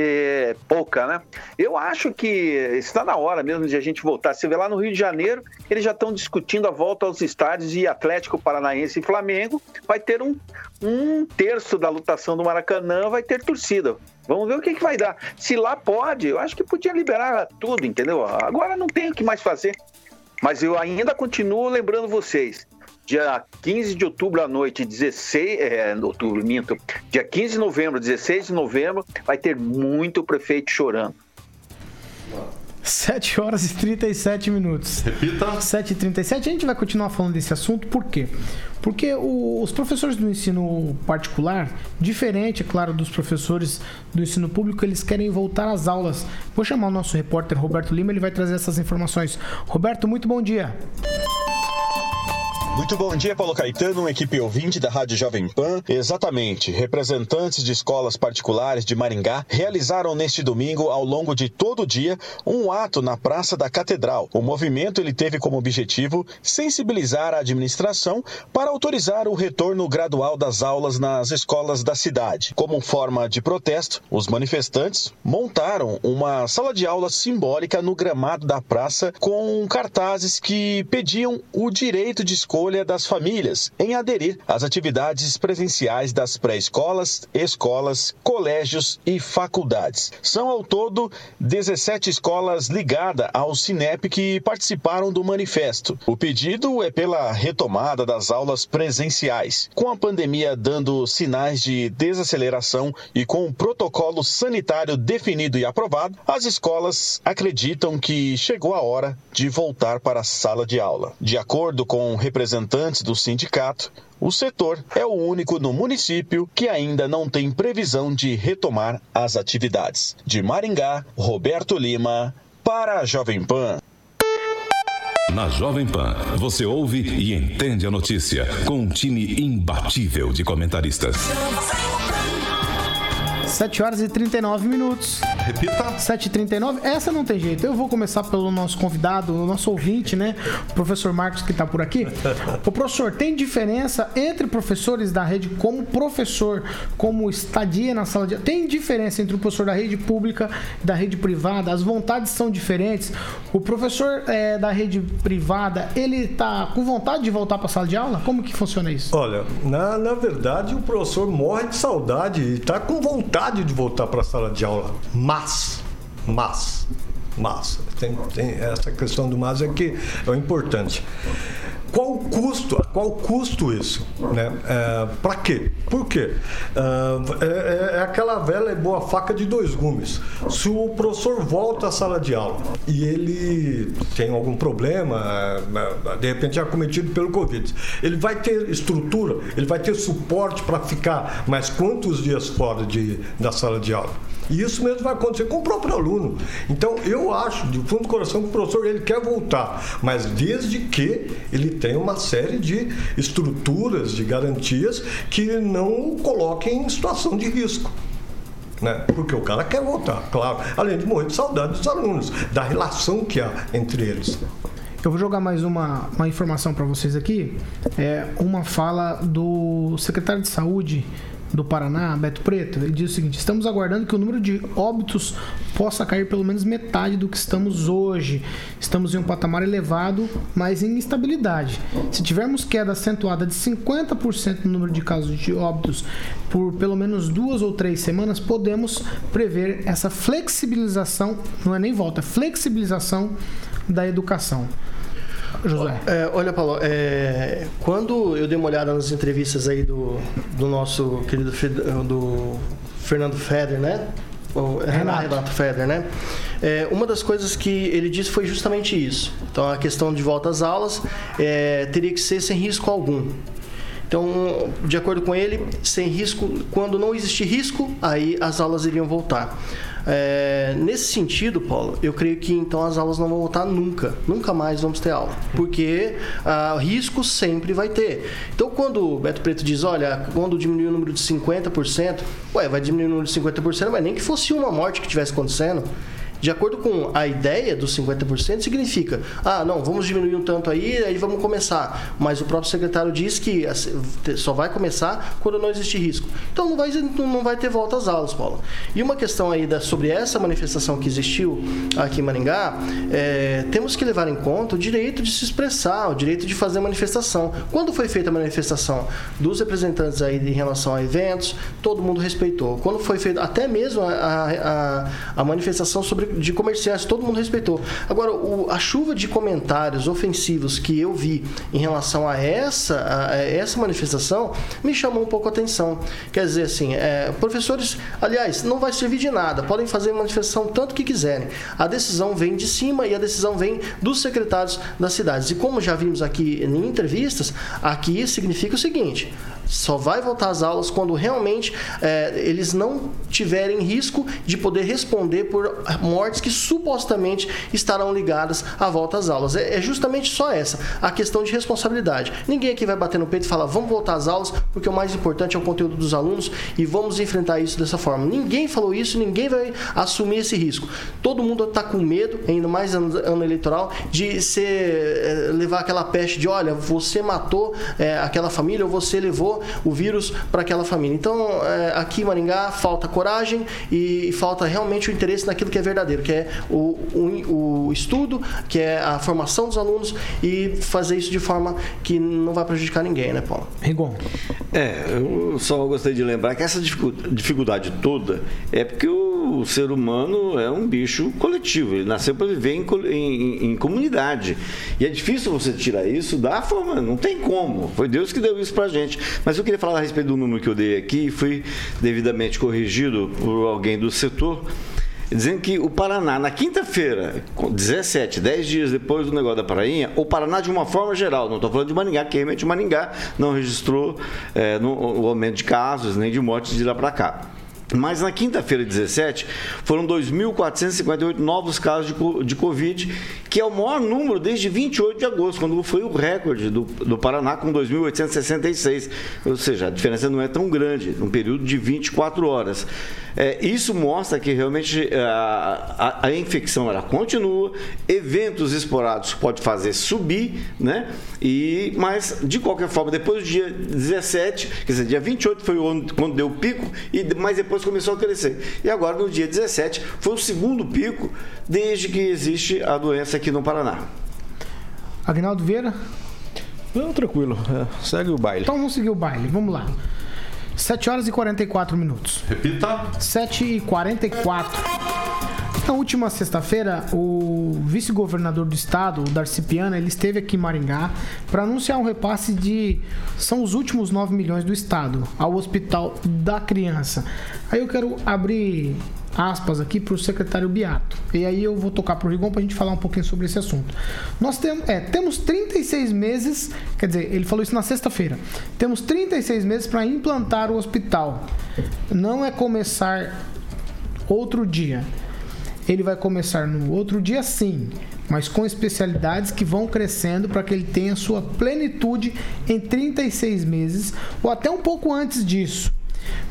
é, pouca, né? Eu acho que está na hora mesmo de a gente voltar. Você vê lá no Rio de Janeiro, eles já estão discutindo a volta aos estádios e Atlético Paranaense e Flamengo vai ter um, um terço da lutação do Maracanã, vai ter torcida. Vamos ver o que, que vai dar. Se lá pode, eu acho que podia liberar tudo, entendeu? Agora não tem o que mais fazer. Mas eu ainda continuo lembrando vocês dia 15 de outubro à noite, 16, é, outubro, minto, dia 15 de novembro, 16 de novembro, vai ter muito prefeito chorando. 7 horas e 37 minutos. Repita. 7 e 37 A gente vai continuar falando desse assunto, por quê? Porque o, os professores do ensino particular, diferente, é claro, dos professores do ensino público, eles querem voltar às aulas. Vou chamar o nosso repórter Roberto Lima, ele vai trazer essas informações. Roberto, muito bom dia. Muito bom dia, Paulo Caetano, equipe ouvinte da Rádio Jovem Pan. Exatamente, representantes de escolas particulares de Maringá realizaram neste domingo, ao longo de todo o dia, um ato na Praça da Catedral. O movimento ele teve como objetivo sensibilizar a administração para autorizar o retorno gradual das aulas nas escolas da cidade. Como forma de protesto, os manifestantes montaram uma sala de aula simbólica no gramado da praça com cartazes que pediam o direito de escolha escolha das famílias em aderir às atividades presenciais das pré-escolas, escolas, colégios e faculdades. São ao todo 17 escolas ligadas ao Cinep que participaram do manifesto. O pedido é pela retomada das aulas presenciais. Com a pandemia dando sinais de desaceleração e com o protocolo sanitário definido e aprovado, as escolas acreditam que chegou a hora de voltar para a sala de aula. De acordo com representantes do sindicato, o setor é o único no município que ainda não tem previsão de retomar as atividades. De Maringá, Roberto Lima, para a Jovem Pan. Na Jovem Pan, você ouve e entende a notícia com um time imbatível de comentaristas. 7 horas e 39 minutos. Repita. 7h39. Essa não tem jeito. Eu vou começar pelo nosso convidado, o nosso ouvinte, né? O professor Marcos, que está por aqui. O professor, tem diferença entre professores da rede como professor, como estadia na sala de aula? Tem diferença entre o professor da rede pública e da rede privada? As vontades são diferentes? O professor é, da rede privada, ele está com vontade de voltar para a sala de aula? Como que funciona isso? Olha, na, na verdade, o professor morre de saudade e está com vontade de voltar para a sala de aula. Mas, mas, mas, tem, tem essa questão do mas é que é o importante. Qual o custo? Qual o custo isso? Né? É, para quê? Por quê? É, é, é, aquela velha e boa faca de dois gumes. Se o professor volta à sala de aula e ele tem algum problema, é, de repente já cometido pelo Covid, ele vai ter estrutura, ele vai ter suporte para ficar mais quantos dias fora de, da sala de aula? E isso mesmo vai acontecer com o próprio aluno. Então, eu acho, de fundo do coração, que o professor ele quer voltar, mas desde que ele tenha uma série de estruturas, de garantias que não o coloquem em situação de risco. Né? Porque o cara quer voltar, claro. Além de morrer de saudade dos alunos, da relação que há entre eles. Eu vou jogar mais uma, uma informação para vocês aqui. É uma fala do secretário de saúde do Paraná, Beto Preto, ele diz o seguinte: estamos aguardando que o número de óbitos possa cair pelo menos metade do que estamos hoje. Estamos em um patamar elevado, mas em instabilidade. Se tivermos queda acentuada de 50% no número de casos de óbitos por pelo menos duas ou três semanas, podemos prever essa flexibilização, não é nem volta, é flexibilização da educação. José. É, olha, Paulo, é, quando eu dei uma olhada nas entrevistas aí do, do nosso querido do Fernando Feder, né? O Renato. Renato Feder, né? É, uma das coisas que ele disse foi justamente isso. Então, a questão de volta às aulas é, teria que ser sem risco algum. Então, de acordo com ele, sem risco, quando não existir risco, aí as aulas iriam voltar. É, nesse sentido, Paulo, eu creio que então as aulas não vão voltar nunca. Nunca mais vamos ter aula. Porque ah, risco sempre vai ter. Então, quando o Beto Preto diz, olha, quando diminuir o número de 50%, ué, vai diminuir o número de 50%, mas nem que fosse uma morte que estivesse acontecendo. De acordo com a ideia dos 50%, significa, ah, não, vamos diminuir um tanto aí, aí vamos começar. Mas o próprio secretário diz que só vai começar quando não existe risco. Então não vai, não vai ter volta às aulas, Paulo. E uma questão aí da, sobre essa manifestação que existiu aqui em Maringá, é, temos que levar em conta o direito de se expressar, o direito de fazer manifestação. Quando foi feita a manifestação dos representantes aí em relação a eventos, todo mundo respeitou. Quando foi feita até mesmo a, a, a manifestação sobre de comerciantes, todo mundo respeitou. Agora, o, a chuva de comentários ofensivos que eu vi em relação a essa, a essa manifestação me chamou um pouco a atenção. Quer dizer, assim, é, professores, aliás, não vai servir de nada, podem fazer manifestação tanto que quiserem. A decisão vem de cima e a decisão vem dos secretários das cidades. E como já vimos aqui em entrevistas, aqui significa o seguinte: só vai voltar às aulas quando realmente é, eles não tiverem risco de poder responder por mortes que supostamente estarão ligadas à volta às aulas. É, é justamente só essa, a questão de responsabilidade. Ninguém aqui vai bater no peito e falar, vamos voltar às aulas, porque o mais importante é o conteúdo dos alunos e vamos enfrentar isso dessa forma. Ninguém falou isso, ninguém vai assumir esse risco. Todo mundo está com medo, ainda mais ano, ano eleitoral, de ser, é, levar aquela peste de, olha, você matou é, aquela família ou você levou levou o vírus para aquela família. Então, é, aqui em Maringá falta coragem e falta realmente o interesse naquilo que é verdadeiro, que é o, o, o estudo, que é a formação dos alunos e fazer isso de forma que não vai prejudicar ninguém, né, Paulo? Rigon. É, eu só gostaria de lembrar que essa dificu- dificuldade toda é porque o ser humano é um bicho coletivo, ele nasceu para viver em, em- em comunidade. E é difícil você tirar isso da forma, não tem como. Foi Deus que deu isso pra gente. Mas eu queria falar a respeito do número que eu dei aqui e fui devidamente corrigido por alguém do setor. Dizendo que o Paraná, na quinta-feira, com 17, 10 dias depois do negócio da Prainha, o Paraná, de uma forma geral, não estou falando de Maringá, que realmente Maringá não registrou eh, no- o aumento de casos nem de mortes de lá para cá. Mas na quinta-feira, 17, foram 2.458 novos casos de, co- de Covid, que é o maior número desde 28 de agosto, quando foi o recorde do, do Paraná, com 2.866. Ou seja, a diferença não é tão grande, num período de 24 horas. É, isso mostra que realmente é, a, a- a infecção ela continua, eventos esporádicos pode fazer subir, né? E, mas, de qualquer forma, depois do dia 17, quer dizer, dia 28 foi onde- quando deu o pico, e, mas depois começou a crescer. E agora, no dia 17, foi o segundo pico desde que existe a doença aqui no Paraná. Agnaldo Vieira? Não, tranquilo. é, segue o baile. Então vamos seguir o baile, vamos lá. 7 horas e 44 minutos. Repita. 7 e 44. Na última sexta-feira, o vice-governador do estado, o Darcy Piana, ele esteve aqui em Maringá para anunciar um repasse de. São os últimos 9 milhões do estado ao Hospital da Criança. Aí eu quero abrir aspas aqui para o secretário Beato. E aí eu vou tocar para o Rigon para a gente falar um pouquinho sobre esse assunto. Nós temos, é, temos 36 meses, quer dizer, ele falou isso na sexta-feira. Temos 36 meses para implantar o hospital. Não é começar outro dia. Ele vai começar no outro dia sim, mas com especialidades que vão crescendo para que ele tenha sua plenitude em 36 meses ou até um pouco antes disso.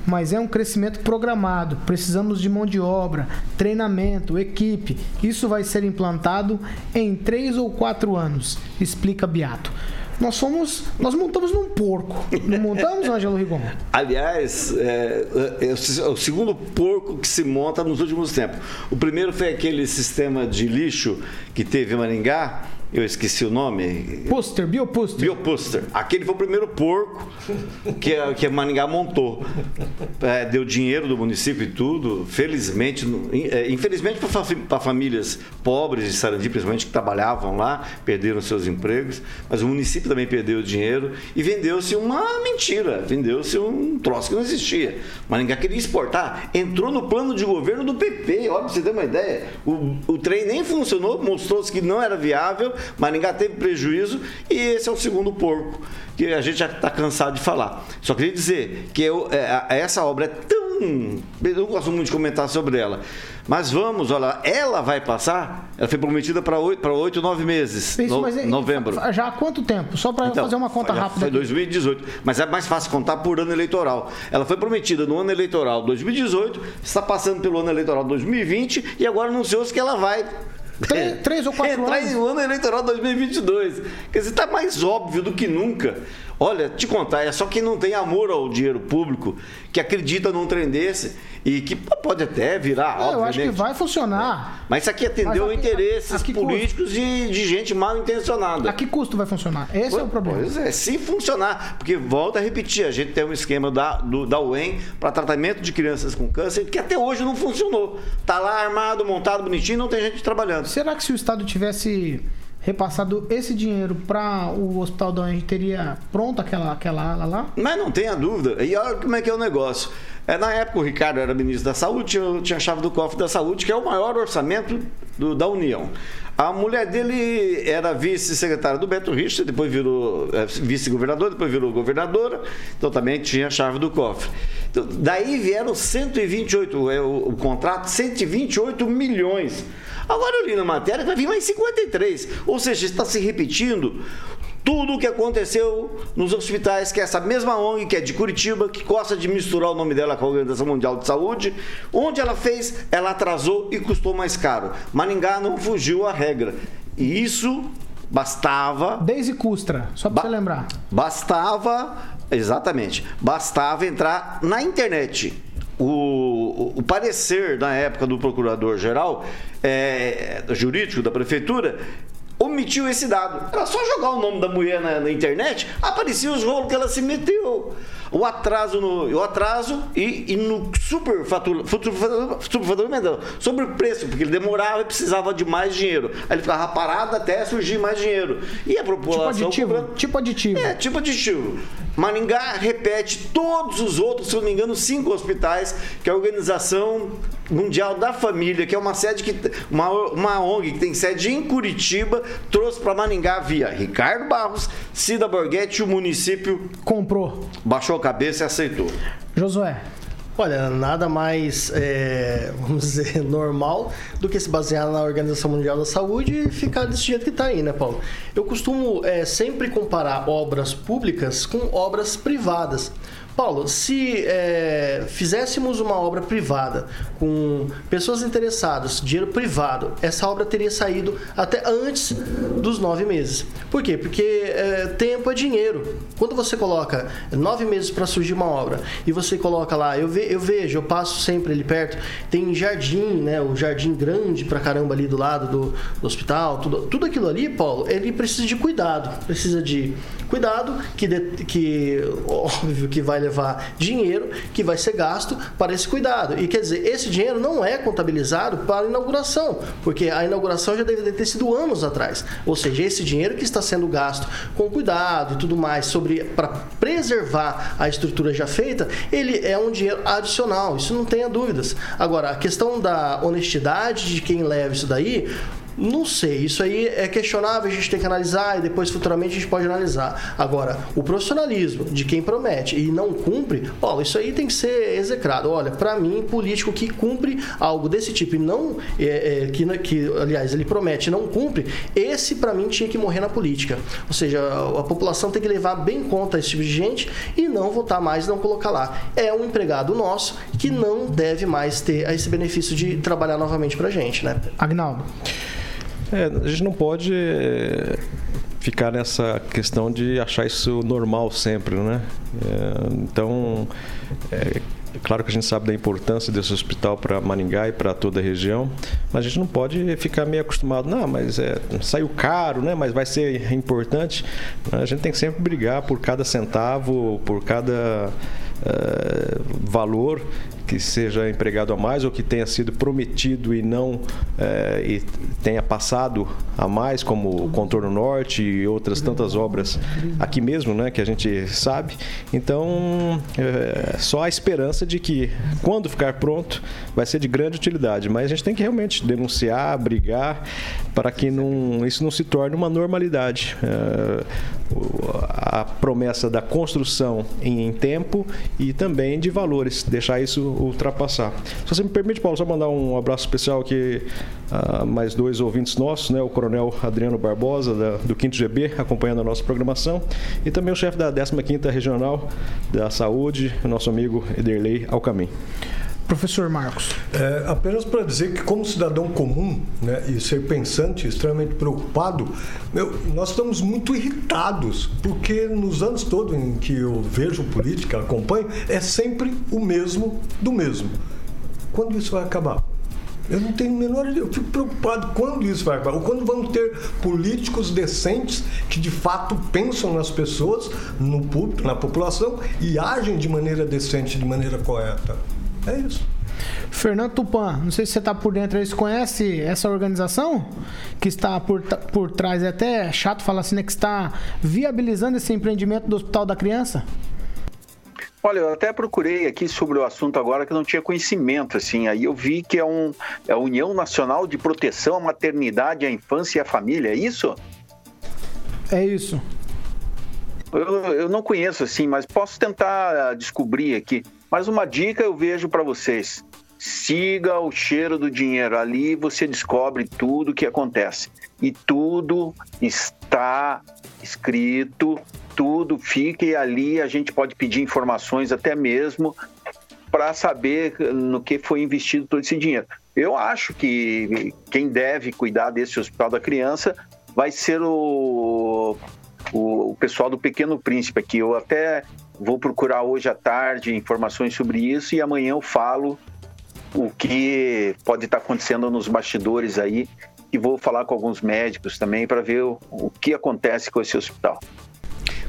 Mas é um crescimento programado. Precisamos de mão de obra, treinamento, equipe. Isso vai ser implantado em três ou quatro anos, explica Beato. Nós fomos, nós montamos num porco. Não montamos, Ângelo Rigon? Aliás, é, é é o segundo porco que se monta nos últimos tempos. O primeiro foi aquele sistema de lixo que teve em Maringá, eu esqueci o nome. Puster, Biopuster. Biopuster. Aquele foi o primeiro porco que a, que a Maringá montou. É, deu dinheiro do município e tudo. Felizmente, é, infelizmente para famílias pobres de Sarandi, principalmente que trabalhavam lá, perderam seus empregos, mas o município também perdeu dinheiro e vendeu-se uma mentira, vendeu-se um troço que não existia. Maringá queria exportar, entrou no plano de governo do PP, olha, pra você ter uma ideia. O, o trem nem funcionou, mostrou-se que não era viável, Maringá teve prejuízo e esse é o segundo porco que a gente já está cansado de falar. Só queria dizer que eu- é, essa obra é tão. Eu não gosto muito de comentar sobre ela. Mas vamos, olha, ela vai passar. Ela foi prometida para oito, para oito, nove meses. Isso, no- mas é- novembro. Já há quanto tempo? Só para Então, fazer uma conta rápida. Foi aqui. 2018. Mas é mais fácil contar por ano eleitoral. Ela foi prometida no ano eleitoral 2018, está passando pelo ano eleitoral 2020 e agora anunciou-se que ela vai. Três, três ou quatro Entrar anos. no ano eleitoral 2022. Quer dizer, está mais óbvio do que nunca. Olha, te contar, é só quem não tem amor ao dinheiro público que acredita num trem desse e que pode até virar, É, eu acho que vai funcionar. Mas isso aqui atendeu a interesses a que políticos de, de gente mal intencionada. A que custo vai funcionar? Esse é o problema. Pois é, se funcionar. Porque, volta a repetir, a gente tem um esquema da, do, da UEM para tratamento de crianças com câncer que até hoje não funcionou. Tá lá armado, montado, bonitinho, não tem gente trabalhando. Será que se o Estado tivesse repassado esse dinheiro para o Hospital da UEM, teria pronto aquela, aquela ala lá? Mas não tenha dúvida. E olha como é que é o negócio. É, na época o Ricardo era ministro da Saúde, eu tinha a chave do cofre da saúde, que é o maior orçamento do- da União. A mulher dele era vice-secretária do Beto Richter, depois virou é, vice-governador, depois virou governadora, então também tinha a chave do cofre. Então, daí vieram 128, é, o, o contrato, 128 milhões. Agora eu li na matéria que vai vir mais 53. Ou seja, está se repetindo tudo o que aconteceu nos hospitais, que é essa mesma ONG, que é de Curitiba, que gosta de misturar o nome dela com a Organização Mundial de Saúde, onde ela fez, ela atrasou e custou mais caro. Maringá não fugiu à regra. E isso bastava. Desde Custra, só para você lembrar. Bastava Exatamente. Bastava entrar na internet. O, o, o parecer na época do procurador-geral é, jurídico da prefeitura omitiu esse dado. Era só jogar o nome da mulher na, na internet, aparecia os rolos que ela se meteu. O atraso no o atraso e, e no superfaturamento, super sobre o preço, porque ele demorava e precisava de mais dinheiro. Aí ele ficava parado até surgir mais dinheiro. E a população. Tipo aditivo. Tipo aditivo. É, tipo aditivo. Maringá repete todos os outros, se não me engano, cinco hospitais que a Organização Mundial da Família, que é uma sede que uma, uma ONG que tem sede em Curitiba, trouxe para Maringá via Ricardo Barros, Cida Borghetti, o município comprou, baixou a cabeça e aceitou. Josué. Olha, nada mais, é, vamos dizer, normal do que se basear na Organização Mundial da Saúde e ficar desse jeito que está aí, né, Paulo? Eu costumo é, sempre comparar obras públicas com obras privadas. Paulo, se é, fizéssemos uma obra privada com pessoas interessadas, dinheiro privado, essa obra teria saído até antes dos nove meses. Por quê? Porque é, tempo é dinheiro. Quando você coloca nove meses para surgir uma obra e você coloca lá, eu, ve, eu vejo, eu passo sempre ali perto, tem jardim, né? O jardim grande pra caramba ali do lado do, do hospital, tudo, tudo aquilo ali, Paulo, ele precisa de cuidado, precisa de cuidado que, de, que óbvio que vai levar dinheiro que vai ser gasto para esse cuidado. E quer dizer, esse dinheiro não é contabilizado para a inauguração, porque a inauguração já deve ter sido anos atrás. Ou seja, esse dinheiro que está sendo gasto com cuidado e tudo mais sobre para preservar a estrutura já feita, ele é um dinheiro adicional, isso não tenha dúvidas. Agora, a questão da honestidade de quem leva isso daí, não sei, isso aí é questionável, a gente tem que analisar e depois futuramente a gente pode analisar. Agora, o profissionalismo de quem promete e não cumpre, ó, isso aí tem que ser execrado. Olha, para mim, político que cumpre algo desse tipo e não, é, é, que, que, aliás, ele promete e não cumpre, esse para mim tinha que morrer na política. Ou seja, a, a população tem que levar bem conta esse tipo de gente e não votar mais, não colocar lá. É um empregado nosso que não deve mais ter esse benefício de trabalhar novamente pra gente, né? Agnaldo. É, a gente não pode é, ficar nessa questão de achar isso normal sempre, né? É, então, é, claro que a gente sabe da importância desse hospital para Maringá e para toda a região, mas a gente não pode ficar meio acostumado, não, mas é, saiu caro, né? Mas vai ser importante. A gente tem que sempre brigar por cada centavo, por cada uh, valor que seja empregado a mais ou que tenha sido prometido e não é, e tenha passado a mais, como o Contorno Norte e outras tantas obras aqui mesmo, né, que a gente sabe. Então, é, só a esperança de que, quando ficar pronto, vai ser de grande utilidade. Mas a gente tem que realmente denunciar, brigar, para que não, isso não se torne uma normalidade. É, a promessa da construção em tempo e também de valores, deixar isso ultrapassar. Se você me permite, Paulo, só mandar um abraço especial aqui a mais dois ouvintes nossos, né? O Coronel Adriano Barbosa, da, do 5 GB, acompanhando a nossa programação, e também o chefe da 15ª Regional da Saúde, nosso amigo Ederley Alcamin. Professor Marcos. É, apenas para dizer que, como cidadão comum né, e ser pensante, extremamente preocupado, meu, nós estamos muito irritados, porque nos anos todos em que eu vejo política, acompanho, é sempre o mesmo do mesmo. Quando isso vai acabar? Eu não tenho a menor ideia. Eu fico preocupado quando isso vai acabar. Ou quando vamos ter políticos decentes que de fato pensam nas pessoas, no público, na população e agem de maneira decente, de maneira correta. É isso. Fernando Tupan, não sei se você está por dentro aí, você conhece essa organização que está por, por trás, é até chato falar assim, né, que está viabilizando esse empreendimento do Hospital da Criança? Olha, eu até procurei aqui sobre o assunto agora que eu não tinha conhecimento, assim, aí eu vi que é, um, é a União Nacional de Proteção à Maternidade, à Infância e à Família, é isso? É isso. Eu, eu não conheço, assim, mas posso tentar descobrir aqui. Mas uma dica eu vejo para vocês: siga o cheiro do dinheiro. Ali você descobre tudo o que acontece. E tudo está escrito, tudo fica e ali a gente pode pedir informações até mesmo para saber no que foi investido todo esse dinheiro. Eu acho que quem deve cuidar desse hospital da criança vai ser o, o, o pessoal do Pequeno Príncipe aqui. Eu até Vou procurar hoje à tarde informações sobre isso e amanhã eu falo o que pode estar acontecendo nos bastidores aí e vou falar com alguns médicos também para ver o, o que acontece com esse hospital.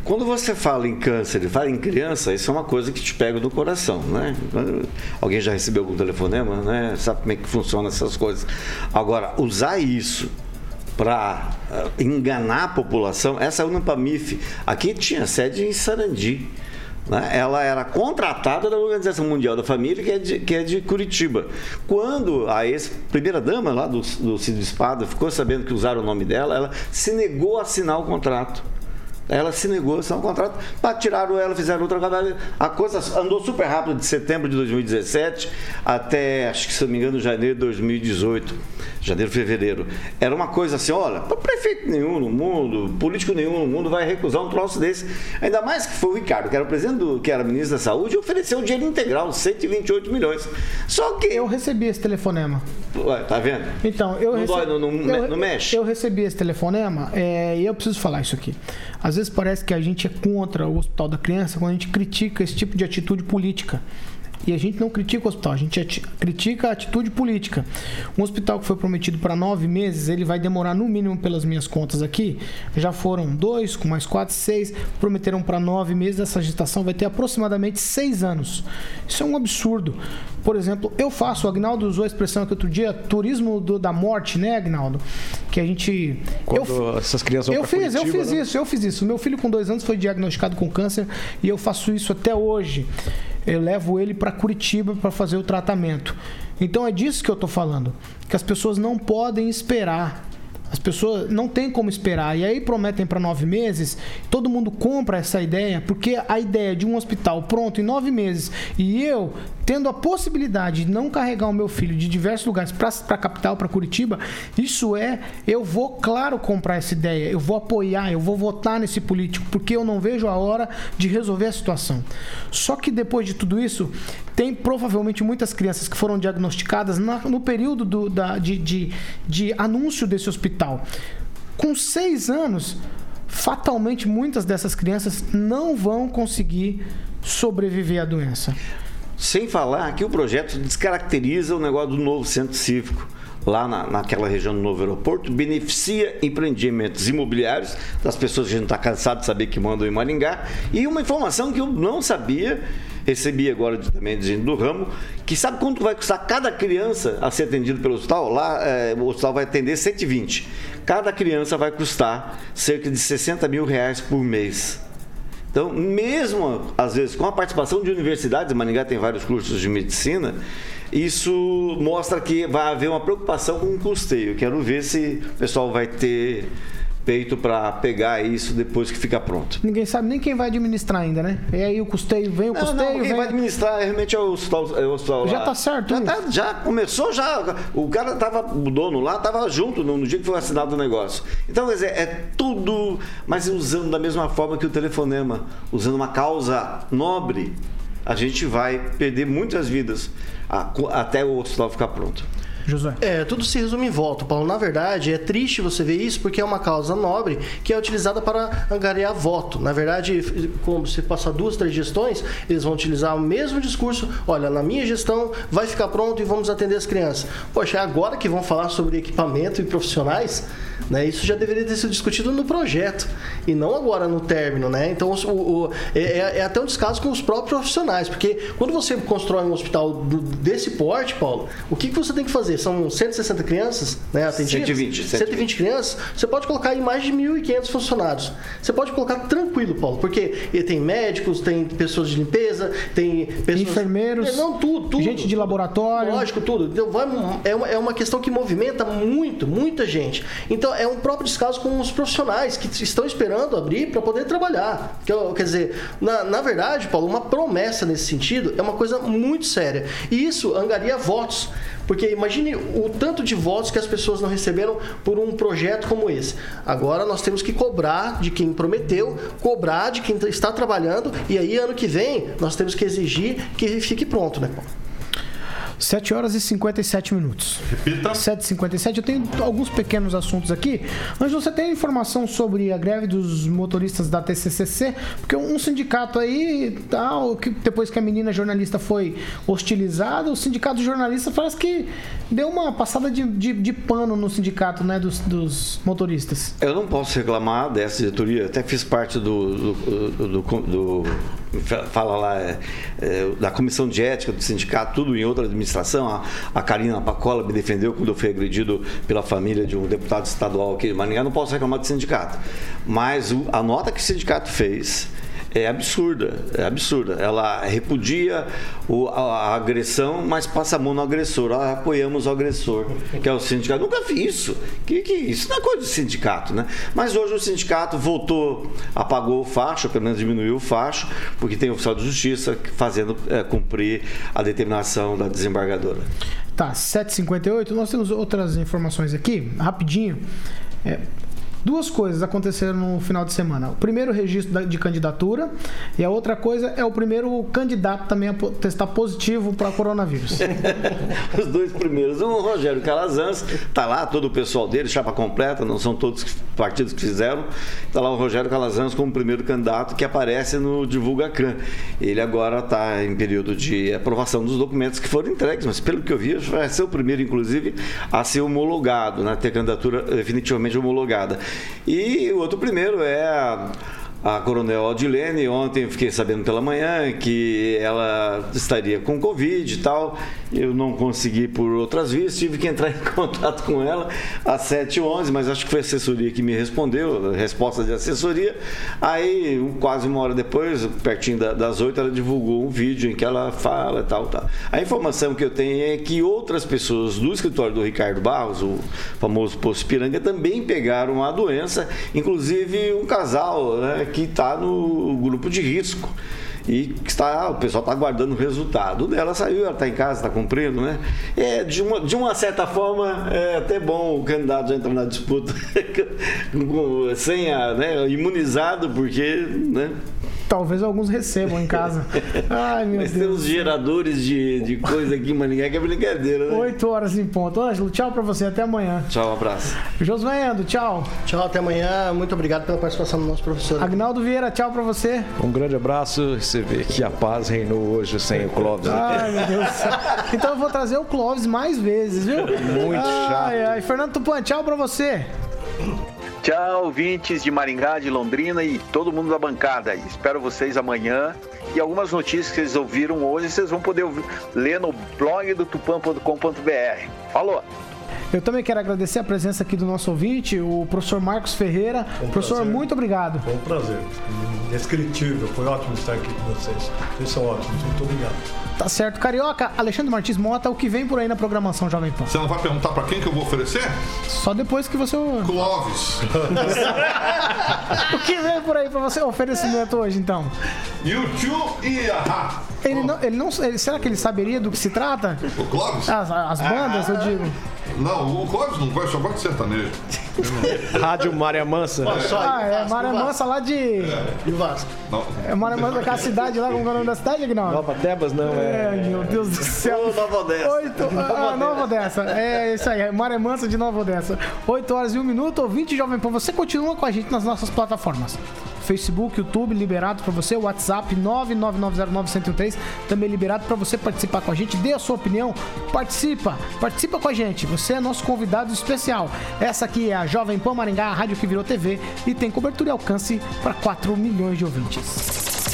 Quando você fala em câncer e fala em criança, isso é uma coisa que te pega do coração, né? Alguém já recebeu algum telefonema, né? Sabe como é que funcionam essas coisas. Agora, usar isso para uh, enganar a população, essa Unipamif aqui tinha sede em Sarandi. Né? Ela era contratada da Organização Mundial da Família, que é de, que é de Curitiba. Quando a ex-primeira-dama lá do, do Cid Espada ficou sabendo que usaram o nome dela, ela se negou a assinar o contrato. Ela se negou a assinar o contrato, tiraram ela, fizeram outra A coisa andou super rápido de setembro de 2017 até, acho que se não me engano, janeiro de 2018 janeiro, fevereiro. Era uma coisa assim, olha, prefeito nenhum no mundo, político nenhum no mundo vai recusar um troço desse. Ainda mais que foi o Ricardo, que era o presidente do, que era ministro da Saúde, ofereceu o dinheiro integral, 128 milhões. Só que eu recebi esse telefonema. Ué, tá vendo? Então, eu não, recebi, dói, não, não, eu, não mexe. Eu recebi esse telefonema é, e eu preciso falar isso aqui. Às vezes parece que a gente é contra o Hospital da Criança quando a gente critica esse tipo de atitude política. E a gente não critica o hospital, a gente critica a atitude política. Um hospital que foi prometido para nove meses, ele vai demorar no mínimo, pelas minhas contas aqui, já foram dois, com mais quatro, seis, prometeram para nove meses, essa gestação vai ter aproximadamente seis anos. Isso é um absurdo. Por exemplo, eu faço, o Agnaldo usou a expressão aqui outro dia, turismo do, da morte, né, Agnaldo? Que a gente. Quando eu, essas crianças vão Eu fiz, Curitiba, eu fiz né? isso, eu fiz isso. Meu filho com dois anos foi diagnosticado com câncer e eu faço isso até hoje eu levo ele para Curitiba para fazer o tratamento. Então é disso que eu estou falando, que as pessoas não podem esperar. As pessoas não têm como esperar. E aí prometem para nove meses. Todo mundo compra essa ideia, porque a ideia de um hospital pronto em nove meses e eu tendo a possibilidade de não carregar o meu filho de diversos lugares para a capital, para Curitiba, isso é, eu vou, claro, comprar essa ideia, eu vou apoiar, eu vou votar nesse político, porque eu não vejo a hora de resolver a situação. Só que depois de tudo isso, tem provavelmente muitas crianças que foram diagnosticadas na, no período do, da, de, de, de anúncio desse hospital. Com seis anos, fatalmente muitas dessas crianças não vão conseguir sobreviver à doença. Sem falar que o projeto descaracteriza o negócio do novo centro cívico. Lá na, naquela região do novo aeroporto, beneficia empreendimentos imobiliários das pessoas que a gente está cansado de saber que mandam em Maringá. E uma informação que eu não sabia, recebi agora também de gente do ramo, que sabe quanto vai custar cada criança a ser atendida pelo hospital? Lá é, o hospital vai atender 120. Cada criança vai custar cerca de 60 mil reais por mês. Então, mesmo às vezes com a participação de universidades, Maringá tem vários cursos de medicina, isso mostra que vai haver uma preocupação com o custeio. Quero ver se o pessoal vai ter peito para pegar isso depois que fica pronto. Ninguém sabe nem quem vai administrar ainda, né? E aí o custeio, vem o Não, custeio, não, quem vem... vai administrar realmente é o hospital, é o hospital Já lá. tá certo Já, tá- já começou, já. O cara tava, o dono lá tava junto no, no dia que foi assinado o negócio. Então, quer dizer, é tudo, mas usando da mesma forma que o telefonema, usando uma causa nobre, a gente vai perder muitas vidas até o hospital ficar pronto. É, tudo se resume em voto, Paulo. Na verdade, é triste você ver isso porque é uma causa nobre que é utilizada para angariar voto. Na verdade, como se passar duas, três gestões, eles vão utilizar o mesmo discurso. Olha, na minha gestão vai ficar pronto e vamos atender as crianças. Poxa, é agora que vão falar sobre equipamento e profissionais, né? Isso já deveria ter sido discutido no projeto e não agora no término, né? Então, o, o- é, é até um descaso com os próprios profissionais, porque quando você constrói um hospital do- desse porte, Paulo, o que, que você tem que fazer? São 160 crianças, né? Atendidas? 120, 120 crianças. Você pode colocar aí mais de 1.500 funcionários. Você pode colocar tranquilo, Paulo, porque tem médicos, tem pessoas de limpeza, tem pessoas... Enfermeiros, É, Não, tudo, tudo. gente de laboratório. Lógico, tudo. Então, vai- é, uma, é uma questão que movimenta muito, muita gente. Então, é um próprio descaso com os profissionais que estão esperando abrir para poder trabalhar. Quer dizer, na, na verdade, Paulo, uma promessa nesse sentido é uma coisa muito séria. E isso angaria votos. Porque imagine o tanto de votos que as pessoas não receberam por um projeto como esse. Agora nós temos que cobrar de quem prometeu, cobrar de quem está trabalhando, e aí ano que vem nós temos que exigir que fique pronto, né, Paulo? 7 horas e 57 minutos. Repita. 7h57. Eu tenho alguns pequenos assuntos aqui. Ângelo, você tem informação sobre a greve dos motoristas da TCCC? Porque um sindicato aí, tal, que depois que a menina jornalista foi hostilizada, o sindicato de jornalistas parece que deu uma passada de, de, de pano no sindicato né, dos, dos motoristas. Eu não posso reclamar dessa diretoria, até fiz parte do. do, do, do- do- fala lá, é, é, da comissão de ética do sindicato, tudo em outra administração. A, a Karina Pacola me defendeu quando eu fui agredido pela família de um deputado estadual aqui de Maringá. Não posso reclamar do sindicato. Mas o- a nota que o sindicato fez. É absurda, é absurda. Ela repudia o- a, a agressão, mas passa a mão no agressor. Ah, apoiamos o agressor, que é o sindicato. Nunca vi isso. Que, que isso não é coisa de sindicato, né? Mas hoje o sindicato voltou, apagou o facho, pelo menos diminuiu o facho, porque tem oficial de justiça fazendo é, cumprir a determinação da desembargadora. Tá, 7h58. Nós temos outras informações aqui, rapidinho. É, duas coisas aconteceram no final de semana. O primeiro, registro de candidatura. E a outra coisa é o primeiro candidato também a testar positivo para coronavírus. Os dois primeiros. O Rogério Calazans, tá lá todo o pessoal dele, chapa completa, não são todos os partidos que fizeram. Tá lá o Rogério Calazans como primeiro candidato que aparece no Divulgacan. Ele agora está em período de aprovação dos documentos que foram entregues, mas pelo que eu vi, vai ser o primeiro, inclusive, a ser homologado, né? ter candidatura definitivamente homologada. E o outro primeiro é a coronel Aldilene, ontem fiquei sabendo pela manhã que ela estaria com Covid e tal. Eu não consegui por outras vias, tive que entrar em contato com ela às 7h11, mas acho que foi a assessoria que me respondeu, resposta de assessoria. Aí, quase uma hora depois, pertinho da- das 8, ela divulgou um vídeo em que ela fala e tal, tal. A informação que eu tenho é que outras pessoas do escritório do Ricardo Barros, o famoso Poço Piranga, também pegaram a doença, inclusive um casal né, que está no grupo de risco. E está, o pessoal está aguardando o resultado. Dela saiu, ela está em casa, está cumprindo, né? É, de, uma, de uma certa forma, é até bom o candidato entrar na disputa sem a, né, imunizado, porque né, Talvez alguns recebam em casa. Ai, meu Mas Deus. tem uns geradores de, de coisa aqui em Maringá que é brincadeira, né? 8 horas em ponto. Ângelo, tchau pra você. Até amanhã. Tchau, um abraço. Josué Endo, tchau. Tchau, até amanhã. Muito obrigado pela participação do nosso professor. Agnaldo Vieira, tchau pra você. Um grande abraço. Você vê que a paz reinou hoje sem o Clóvis. Ai, meu Deus. Então eu vou trazer o Clóvis mais vezes, viu? Muito chato. Ai, ai. Fernando Tupan, tchau pra você. Tchau, ouvintes de Maringá, de Londrina e todo mundo da bancada. Espero vocês amanhã. E algumas notícias que vocês ouviram hoje, vocês vão poder ouvir- ler no blog do tupan.com.br. Falou! Eu também quero agradecer a presença aqui do nosso ouvinte, o professor Marcos Ferreira. professor, prazer. muito obrigado. Foi um prazer. Indescritível. Foi ótimo estar aqui com vocês. Vocês são ótimos. Muito obrigado. Tá certo. Carioca, Alexandre Martins Mota, o que vem por aí na programação Jovem Pan? Você não vai perguntar pra quem que eu vou oferecer? Só depois que você. Clóvis. o que vem por aí pra você oferecimento hoje, então? YouTube e Ahá. Ele não, ele não, ele- será que ele saberia do que se trata? O Clóvis? As, as bandas, eu digo. Não, o Clóvis não gosta, só gosta de sertanejo. Rádio Maria Mansa. Ah, é Maria Mansa lá de. E o Vasco? Não. É Maria Mansa daquela cidade lá, como é o nome da cidade, Aguinaldo? Nova Tebas não, É, é. meu Deus do céu. Nova Odessa. Oito, ah, Nova Odessa. É isso aí, é Maré Mansa de Nova Odessa. 8 horas e 1 minuto, ouvinte Jovem Pan. Você continua com a gente nas nossas plataformas. Facebook, YouTube, liberado para você. WhatsApp 999091013 também liberado para você participar com a gente. Dê a sua opinião, participa, participa com a gente. Você é nosso convidado especial. Essa aqui é a Jovem Pan Maringá, a rádio que virou TV e tem cobertura e alcance para 4 milhões de ouvintes.